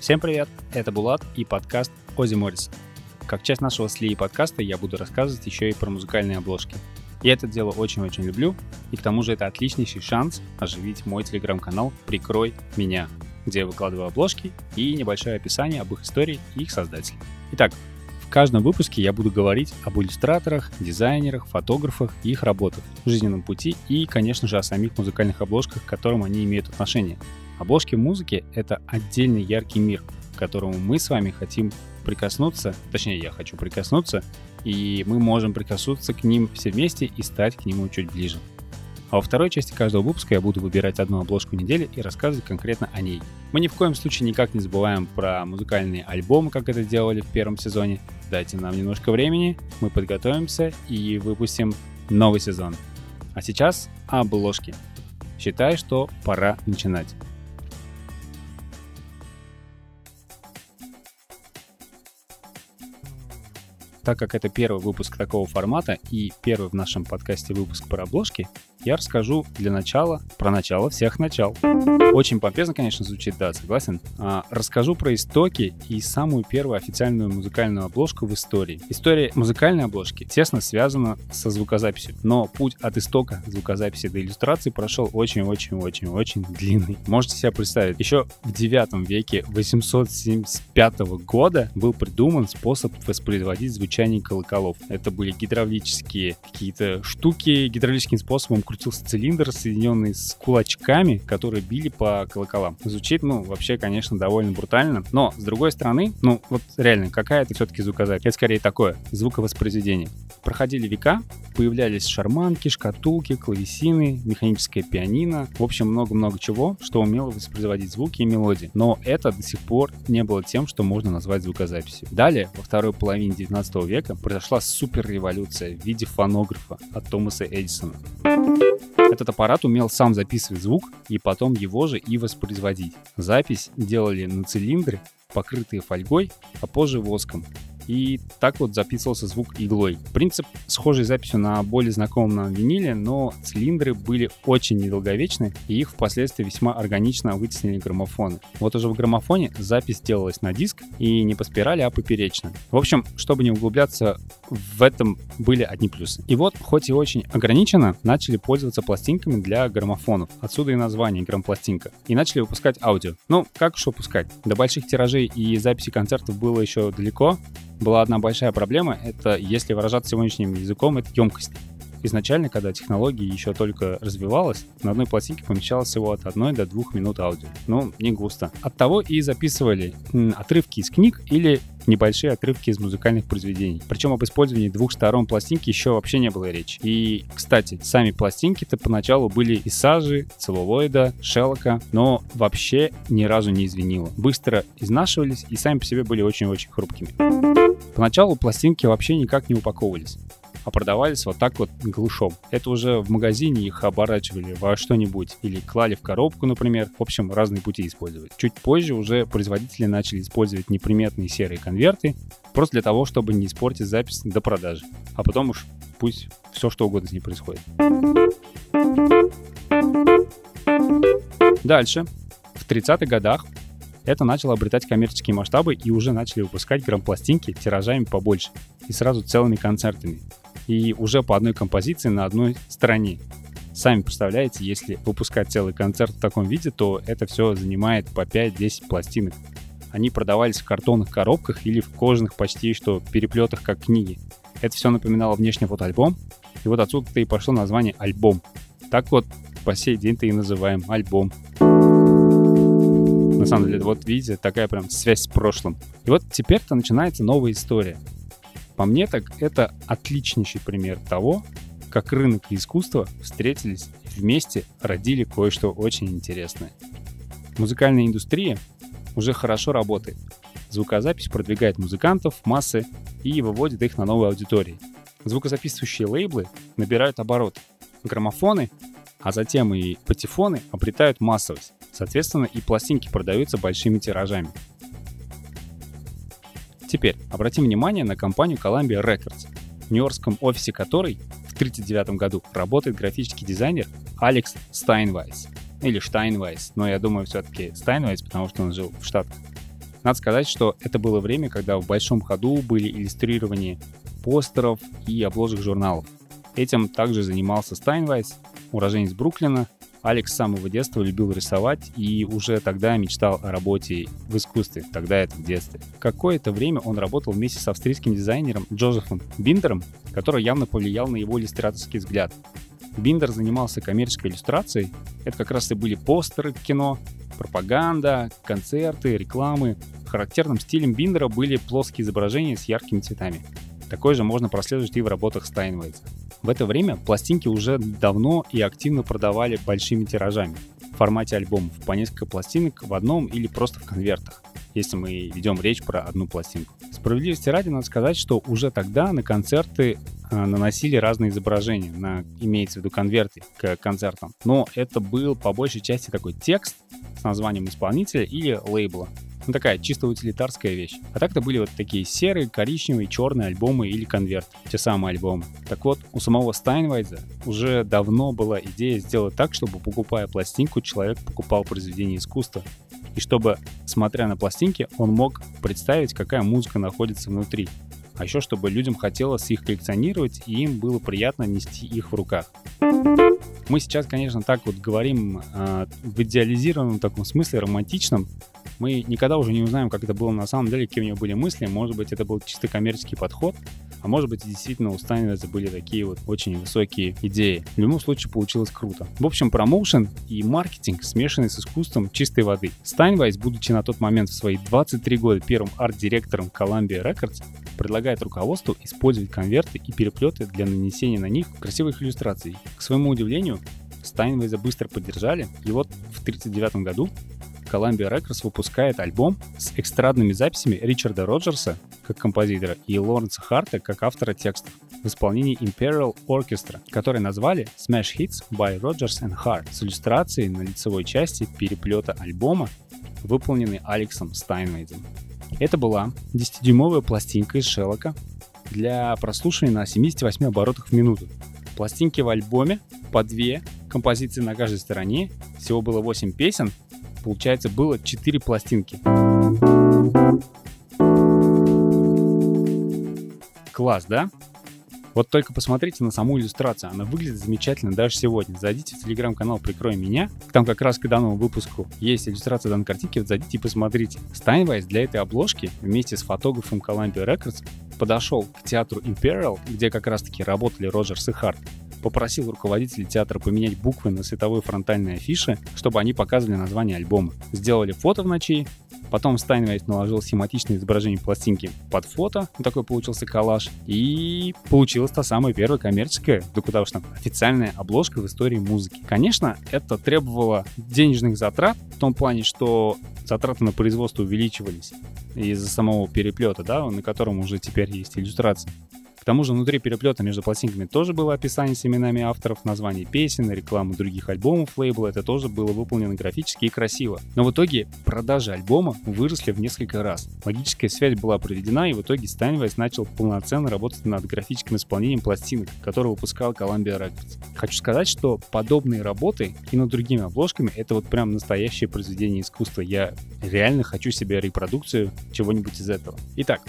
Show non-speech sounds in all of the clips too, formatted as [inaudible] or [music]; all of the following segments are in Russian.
Всем привет, это Булат и подкаст Ози Моррис. Как часть нашего сли подкаста я буду рассказывать еще и про музыкальные обложки. Я это дело очень-очень люблю, и к тому же это отличнейший шанс оживить мой телеграм-канал «Прикрой меня», где я выкладываю обложки и небольшое описание об их истории и их создателях. Итак, в каждом выпуске я буду говорить об иллюстраторах, дизайнерах, фотографах и их работах, жизненном пути и, конечно же, о самих музыкальных обложках, к которым они имеют отношение. Обложки музыки — это отдельный яркий мир, к которому мы с вами хотим прикоснуться, точнее, я хочу прикоснуться, и мы можем прикоснуться к ним все вместе и стать к нему чуть ближе. А во второй части каждого выпуска я буду выбирать одну обложку недели и рассказывать конкретно о ней. Мы ни в коем случае никак не забываем про музыкальные альбомы, как это делали в первом сезоне. Дайте нам немножко времени, мы подготовимся и выпустим новый сезон. А сейчас обложки. Считаю, что пора начинать. Так как это первый выпуск такого формата и первый в нашем подкасте выпуск про обложки, я расскажу для начала про начало всех начал. Очень помпезно, конечно, звучит, да, согласен. А, расскажу про истоки и самую первую официальную музыкальную обложку в истории. История музыкальной обложки тесно связана со звукозаписью, но путь от истока звукозаписи до иллюстрации прошел очень-очень-очень-очень длинный. Можете себе представить, еще в 9 веке 875 года был придуман способ воспроизводить звучание колоколов. Это были гидравлические какие-то штуки, гидравлическим способом крутился цилиндр, соединенный с кулачками, которые били по колоколам. Звучит, ну, вообще, конечно, довольно брутально. Но, с другой стороны, ну, вот реально, какая это все-таки звукозапись? Это скорее такое, звуковоспроизведение. Проходили века, появлялись шарманки, шкатулки, клавесины, механическое пианино, в общем, много-много чего, что умело воспроизводить звуки и мелодии. Но это до сих пор не было тем, что можно назвать звукозаписью. Далее, во второй половине 19 века, произошла суперреволюция в виде фонографа от Томаса Эдисона. Этот аппарат умел сам записывать звук и потом его же и воспроизводить. Запись делали на цилиндре, покрытые фольгой, а позже воском и так вот записывался звук иглой. Принцип схожий с записью на более знакомом нам виниле, но цилиндры были очень недолговечны, и их впоследствии весьма органично вытеснили граммофоны. Вот уже в граммофоне запись делалась на диск и не по спирали, а поперечно. В общем, чтобы не углубляться в этом были одни плюсы. И вот, хоть и очень ограниченно, начали пользоваться пластинками для граммофонов. Отсюда и название грампластинка. И начали выпускать аудио. Ну, как уж выпускать? До больших тиражей и записи концертов было еще далеко, была одна большая проблема, это, если выражаться сегодняшним языком, это емкость. Изначально, когда технология еще только развивалась, на одной пластинке помещалось всего от 1 до 2 минут аудио. Ну, не густо. От того и записывали отрывки из книг или небольшие отрывки из музыкальных произведений. Причем об использовании двух сторон пластинки еще вообще не было речи. И, кстати, сами пластинки-то поначалу были из сажи, целлулоида, шелка, но вообще ни разу не извинило. Быстро изнашивались и сами по себе были очень-очень хрупкими. Поначалу пластинки вообще никак не упаковывались а продавались вот так вот глушом. Это уже в магазине их оборачивали во что-нибудь или клали в коробку, например. В общем, разные пути использовать. Чуть позже уже производители начали использовать неприметные серые конверты, просто для того, чтобы не испортить запись до продажи. А потом уж пусть все что угодно с ней происходит. Дальше. В 30-х годах это начало обретать коммерческие масштабы и уже начали выпускать грампластинки тиражами побольше и сразу целыми концертами и уже по одной композиции на одной стороне. Сами представляете, если выпускать целый концерт в таком виде, то это все занимает по 5-10 пластинок. Они продавались в картонных коробках или в кожаных почти что переплетах, как книги. Это все напоминало внешний фотоальбом, и вот отсюда-то и пошло название «Альбом». Так вот, по сей день-то и называем альбом. На самом деле, вот видите, такая прям связь с прошлым. И вот теперь-то начинается новая история. По мне так это отличнейший пример того, как рынок и искусство встретились и вместе родили кое-что очень интересное. Музыкальная индустрия уже хорошо работает. Звукозапись продвигает музыкантов массы и выводит их на новые аудитории. Звукозаписывающие лейблы набирают обороты. Граммофоны, а затем и патефоны обретают массовость. Соответственно, и пластинки продаются большими тиражами. Теперь обратим внимание на компанию Columbia Records, в нью-йоркском офисе которой в 1939 году работает графический дизайнер Алекс Стайнвайс. Или Штайнвайс, но я думаю все-таки Стайнвайс, потому что он жил в Штатах. Надо сказать, что это было время, когда в большом ходу были иллюстрирования постеров и обложек журналов. Этим также занимался Стайнвайс, уроженец Бруклина, Алекс с самого детства любил рисовать и уже тогда мечтал о работе в искусстве, тогда это в детстве. Какое-то время он работал вместе с австрийским дизайнером Джозефом Биндером, который явно повлиял на его иллюстраторский взгляд. Биндер занимался коммерческой иллюстрацией, это как раз и были постеры к кино, пропаганда, концерты, рекламы. Характерным стилем Биндера были плоские изображения с яркими цветами. Такое же можно прослеживать и в работах Стайнвейца. В это время пластинки уже давно и активно продавали большими тиражами в формате альбомов, по несколько пластинок в одном или просто в конвертах, если мы ведем речь про одну пластинку. Справедливости ради надо сказать, что уже тогда на концерты а, наносили разные изображения, на, имеется в виду конверты к концертам. Но это был по большей части такой текст с названием исполнителя или лейбла. Ну, такая чисто утилитарская вещь. А так-то были вот такие серые, коричневые, черные альбомы или конверт, те самые альбомы. Так вот, у самого Стайнвайза уже давно была идея сделать так, чтобы, покупая пластинку, человек покупал произведение искусства. И чтобы, смотря на пластинки, он мог представить, какая музыка находится внутри. А еще, чтобы людям хотелось их коллекционировать, и им было приятно нести их в руках. Мы сейчас, конечно, так вот говорим э, в идеализированном таком смысле, романтичном, мы никогда уже не узнаем, как это было на самом деле, какие у него были мысли. Может быть, это был чисто коммерческий подход, а может быть, действительно у Стайнвеза были такие вот очень высокие идеи. В любом случае получилось круто. В общем, промоушен и маркетинг смешанный с искусством чистой воды. Стайнвайс, будучи на тот момент в свои 23 года первым арт-директором Columbia Records, предлагает руководству использовать конверты и переплеты для нанесения на них красивых иллюстраций. К своему удивлению, Стайнвейза быстро поддержали, и вот в 1939 году Columbia Records выпускает альбом с экстрадными записями Ричарда Роджерса как композитора и Лоренса Харта как автора текстов в исполнении Imperial Orchestra, который назвали Smash Hits by Rogers and Hart с иллюстрацией на лицевой части переплета альбома, выполненный Алексом Стайнвайсом. Это была 10-дюймовая пластинка из шеллака для прослушивания на 78 оборотах в минуту. Пластинки в альбоме по две композиции на каждой стороне, всего было 8 песен, получается, было 4 пластинки. Класс, да? Вот только посмотрите на саму иллюстрацию, она выглядит замечательно даже сегодня. Зайдите в телеграм-канал «Прикрой меня», там как раз к данному выпуску есть иллюстрация данной картинки, вот зайдите и посмотрите. Стайнвайс для этой обложки вместе с фотографом Columbia Records подошел к театру Imperial, где как раз-таки работали Роджерс и Харт, попросил руководителей театра поменять буквы на световой фронтальной афише, чтобы они показывали название альбома. Сделали фото в ночи, Потом Стайнвейс наложил схематичное изображение пластинки под фото, такой получился коллаж, и получилась та самая первая коммерческая, да куда уж там, официальная обложка в истории музыки. Конечно, это требовало денежных затрат, в том плане, что затраты на производство увеличивались из-за самого переплета, да, на котором уже теперь есть иллюстрация тому же внутри переплета между пластинками тоже было описание с именами авторов, название песен, рекламы других альбомов лейбла. Это тоже было выполнено графически и красиво. Но в итоге продажи альбома выросли в несколько раз. Логическая связь была проведена, и в итоге Steinway начал полноценно работать над графическим исполнением пластинок, которые выпускал Columbia Records. Хочу сказать, что подобные работы и над другими обложками — это вот прям настоящее произведение искусства. Я реально хочу себе репродукцию чего-нибудь из этого. Итак,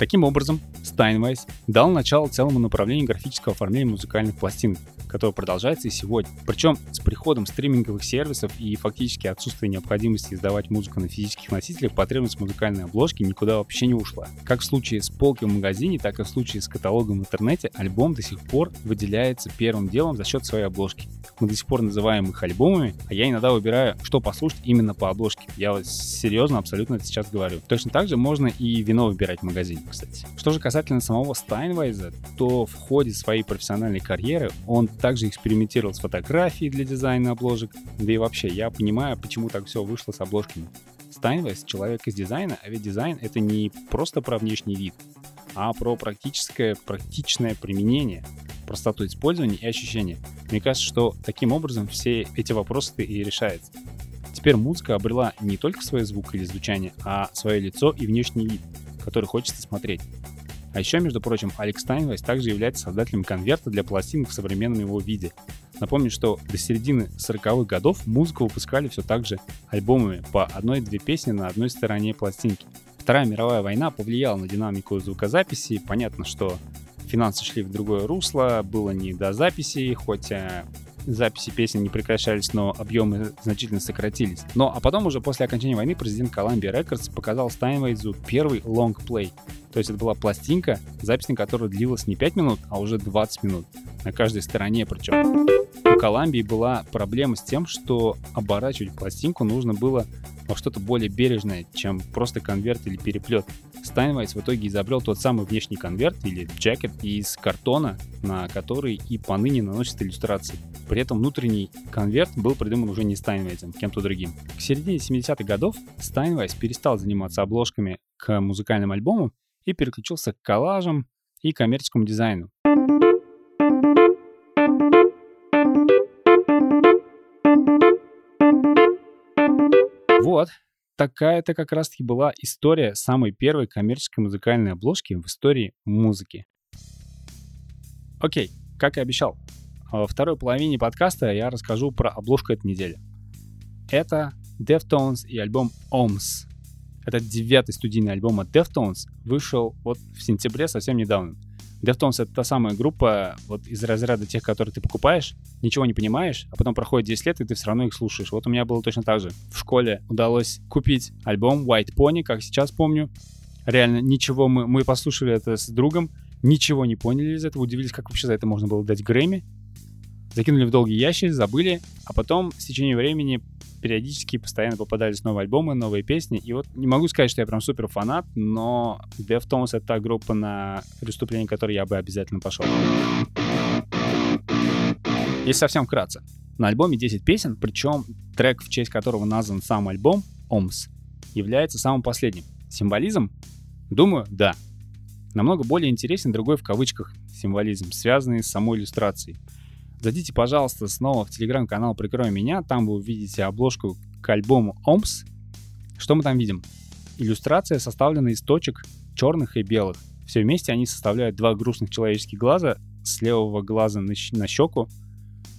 Таким образом, Steinway дал начало целому направлению графического оформления музыкальных пластинок, которое продолжается и сегодня. Причем с приходом стриминговых сервисов и фактически отсутствие необходимости издавать музыку на физических носителях, потребность музыкальной обложки никуда вообще не ушла. Как в случае с полки в магазине, так и в случае с каталогом в интернете, альбом до сих пор выделяется первым делом за счет своей обложки. Мы до сих пор называем их альбомами, а я иногда выбираю, что послушать именно по обложке. Я вот серьезно абсолютно это сейчас говорю. Точно так же можно и вино выбирать в магазине, кстати. Что же касательно самого Стайнвайса, то в ходе своей профессиональной карьеры он также экспериментировал с фотографией для дизайна обложек. Да и вообще, я понимаю, почему так все вышло с обложками. Стайнвайс — человек из дизайна, а ведь дизайн — это не просто про внешний вид, а про практическое, практичное применение, простоту использования и ощущения. Мне кажется, что таким образом все эти вопросы и решаются. Теперь музыка обрела не только свой звук или звучание, а свое лицо и внешний вид, который хочется смотреть. А еще, между прочим, Алекс Стайнвайс также является создателем конверта для пластинок в современном его виде. Напомню, что до середины 40-х годов музыку выпускали все так же альбомами по одной-две песни на одной стороне пластинки. Вторая мировая война повлияла на динамику звукозаписи. Понятно, что финансы шли в другое русло, было не до записи, хоть записи песен не прекращались, но объемы значительно сократились. Но а потом уже после окончания войны президент Columbia Records показал Steinway'зу первый play. То есть это была пластинка, запись на которой длилась не 5 минут, а уже 20 минут. На каждой стороне причем. У Колумбии была проблема с тем, что оборачивать пластинку нужно было во что-то более бережное, чем просто конверт или переплет. Стайнвайс в итоге изобрел тот самый внешний конверт или jacket из картона, на который и поныне наносят иллюстрации. При этом внутренний конверт был придуман уже не Стайнвайсом, кем-то другим. К середине 70-х годов Стайнвайс перестал заниматься обложками к музыкальным альбомам и переключился к коллажам и коммерческому дизайну. Вот, такая-то как раз-таки была история самой первой коммерческой музыкальной обложки в истории музыки. Окей, как и обещал, во второй половине подкаста я расскажу про обложку этой недели. Это Deftones и альбом OMS. Это девятый студийный альбом от Deftones, вышел вот в сентябре совсем недавно. Deftones — это та самая группа вот из разряда тех, которые ты покупаешь, ничего не понимаешь, а потом проходит 10 лет, и ты все равно их слушаешь. Вот у меня было точно так же. В школе удалось купить альбом White Pony, как сейчас помню. Реально, ничего, мы, мы послушали это с другом, ничего не поняли из этого, удивились, как вообще за это можно было дать Грэмми. Закинули в долгий ящик, забыли, а потом с течением времени периодически постоянно попадались новые альбомы, новые песни. И вот не могу сказать, что я прям супер фанат, но Deftones — это та группа, на преступление которой я бы обязательно пошел. Если совсем вкратце. На альбоме 10 песен, причем трек, в честь которого назван сам альбом, Омс, является самым последним. Символизм? Думаю, да. Намного более интересен другой в кавычках символизм, связанный с самой иллюстрацией. Зайдите, пожалуйста, снова в телеграм-канал «Прикрой меня», там вы увидите обложку к альбому «Омс». Что мы там видим? Иллюстрация составлена из точек черных и белых. Все вместе они составляют два грустных человеческих глаза. С левого глаза на, на щеку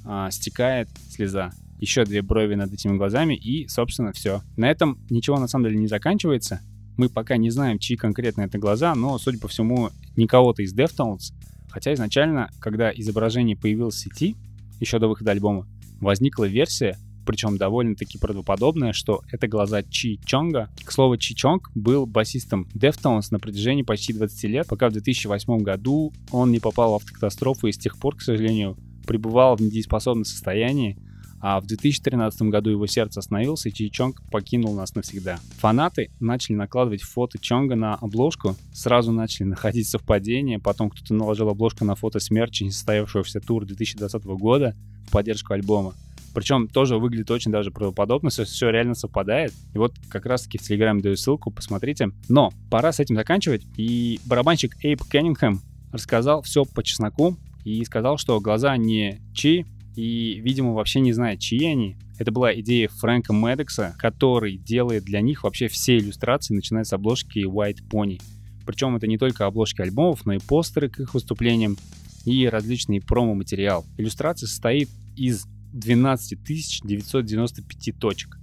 а, стекает слеза. Еще две брови над этими глазами и, собственно, все. На этом ничего на самом деле не заканчивается. Мы пока не знаем, чьи конкретно это глаза, но, судя по всему, не кого-то из Deftones, Хотя изначально, когда изображение появилось в сети, еще до выхода альбома, возникла версия, причем довольно-таки правдоподобная, что это глаза Чи Чонга. К слову, Чи Чонг был басистом Deftones на протяжении почти 20 лет, пока в 2008 году он не попал в автокатастрофу и с тех пор, к сожалению, пребывал в недееспособном состоянии, а в 2013 году его сердце остановилось, и Чи Чонг покинул нас навсегда. Фанаты начали накладывать фото Чонга на обложку, сразу начали находить совпадения, потом кто-то наложил обложку на фото смерча несостоявшегося тура 2020 года в поддержку альбома. Причем тоже выглядит очень даже правдоподобно, все, все реально совпадает. И вот как раз-таки в Телеграме даю ссылку, посмотрите. Но пора с этим заканчивать. И барабанщик Эйп Кеннингхэм рассказал все по чесноку и сказал, что глаза не Чи, и, видимо, вообще не знает, чьи они. Это была идея Фрэнка Медекса, который делает для них вообще все иллюстрации, начиная с обложки White Pony. Причем это не только обложки альбомов, но и постеры к их выступлениям и различный промо-материал. Иллюстрация состоит из 12 995 точек.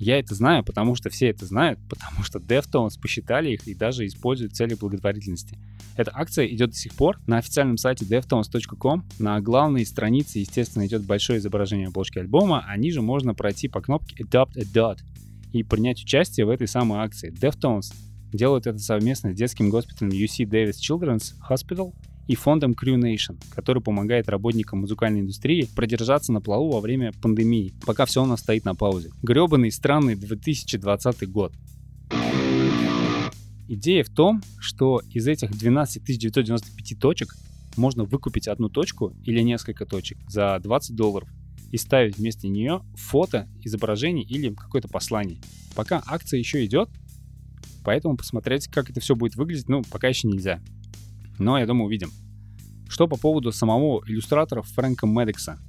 Я это знаю, потому что все это знают, [laughs] потому что Deftones посчитали их и даже используют цели благотворительности. Эта акция идет до сих пор. На официальном сайте deftones.com на главной странице, естественно, идет большое изображение обложки альбома, а ниже можно пройти по кнопке Adopt a Dot и принять участие в этой самой акции. Deftones делают это совместно с детским госпиталем UC Davis Children's Hospital и фондом Crew Nation, который помогает работникам музыкальной индустрии продержаться на плаву во время пандемии, пока все у нас стоит на паузе. Гребаный странный 2020 год. Идея в том, что из этих 12 995 точек можно выкупить одну точку или несколько точек за 20 долларов и ставить вместо нее фото, изображение или какое-то послание. Пока акция еще идет, поэтому посмотреть, как это все будет выглядеть, ну, пока еще нельзя но я думаю, увидим. Что по поводу самого иллюстратора Фрэнка Медекса?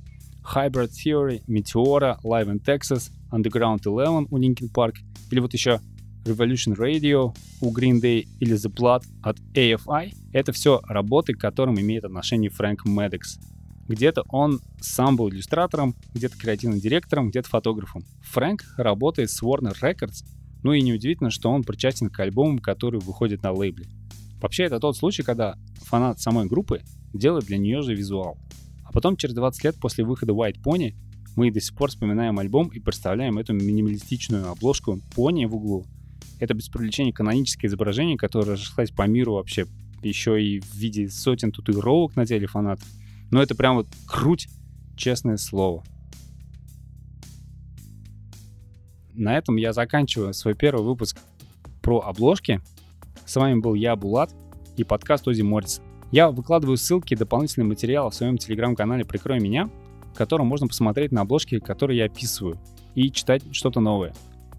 Hybrid Theory, Meteora, Live in Texas, Underground 11 у Linkin Park, или вот еще Revolution Radio у Green Day или The Blood от AFI — это все работы, к которым имеет отношение Фрэнк Медекс. Где-то он сам был иллюстратором, где-то креативным директором, где-то фотографом. Фрэнк работает с Warner Records, ну и неудивительно, что он причастен к альбомам, которые выходят на лейбле. Вообще, это тот случай, когда фанат самой группы делает для нее же визуал. А потом, через 20 лет после выхода White Pony, мы до сих пор вспоминаем альбом и представляем эту минималистичную обложку пони в углу. Это без привлечения каноническое изображение, которое разошлось по миру вообще еще и в виде сотен татуировок на теле фанатов. Но это прям вот круть, честное слово. На этом я заканчиваю свой первый выпуск про обложки. С вами был я, Булат, и подкаст Ози Моррис. Я выкладываю ссылки и дополнительные материалы в своем телеграм-канале «Прикрой меня», в котором можно посмотреть на обложки, которые я описываю, и читать что-то новое.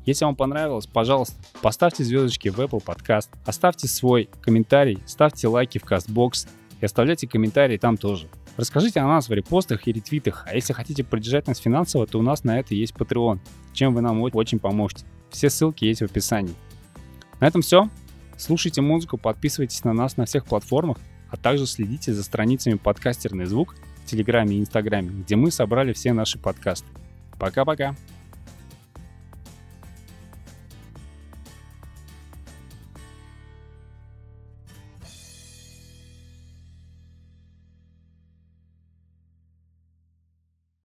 Если вам понравилось, пожалуйста, поставьте звездочки в Apple Podcast, оставьте свой комментарий, ставьте лайки в CastBox и оставляйте комментарии там тоже. Расскажите о нас в репостах и ретвитах, а если хотите поддержать нас финансово, то у нас на это есть Patreon, чем вы нам очень поможете. Все ссылки есть в описании. На этом все. Слушайте музыку, подписывайтесь на нас на всех платформах, а также следите за страницами подкастерный звук в Телеграме и Инстаграме, где мы собрали все наши подкасты. Пока-пока.